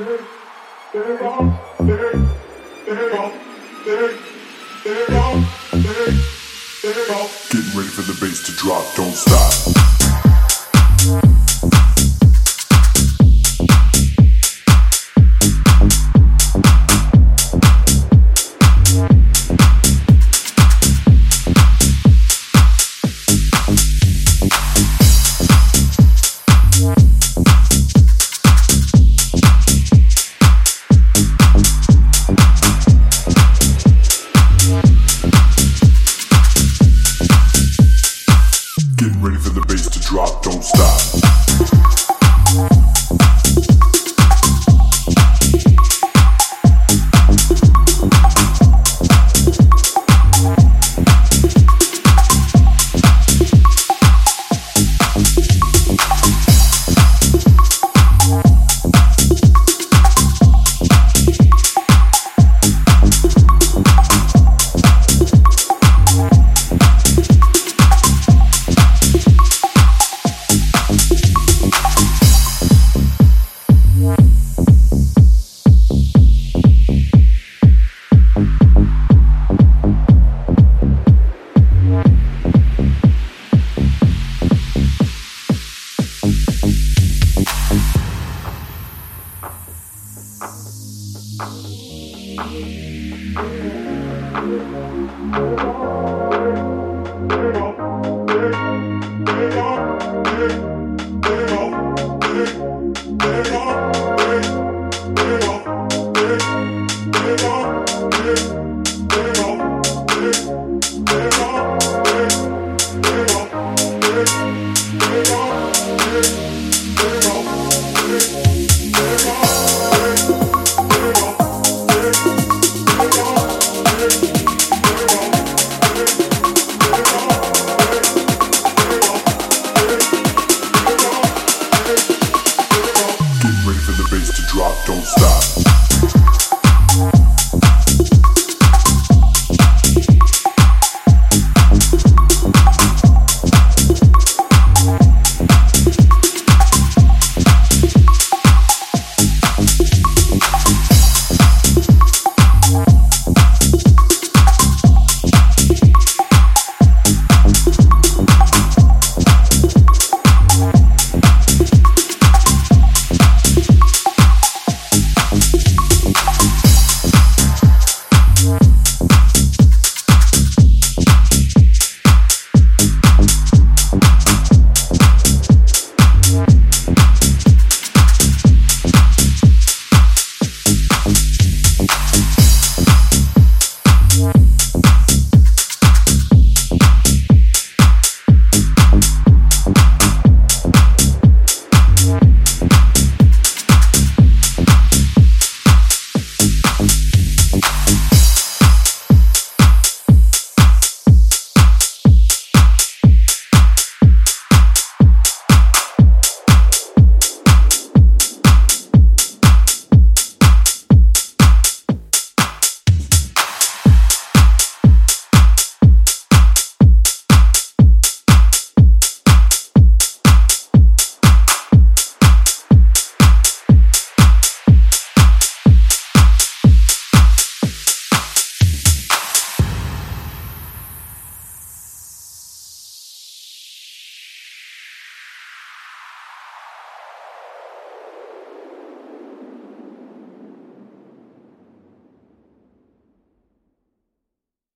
Getting ready for the bass to drop, don't stop. bass to drop, don't stop. for the bass to drop, don't stop.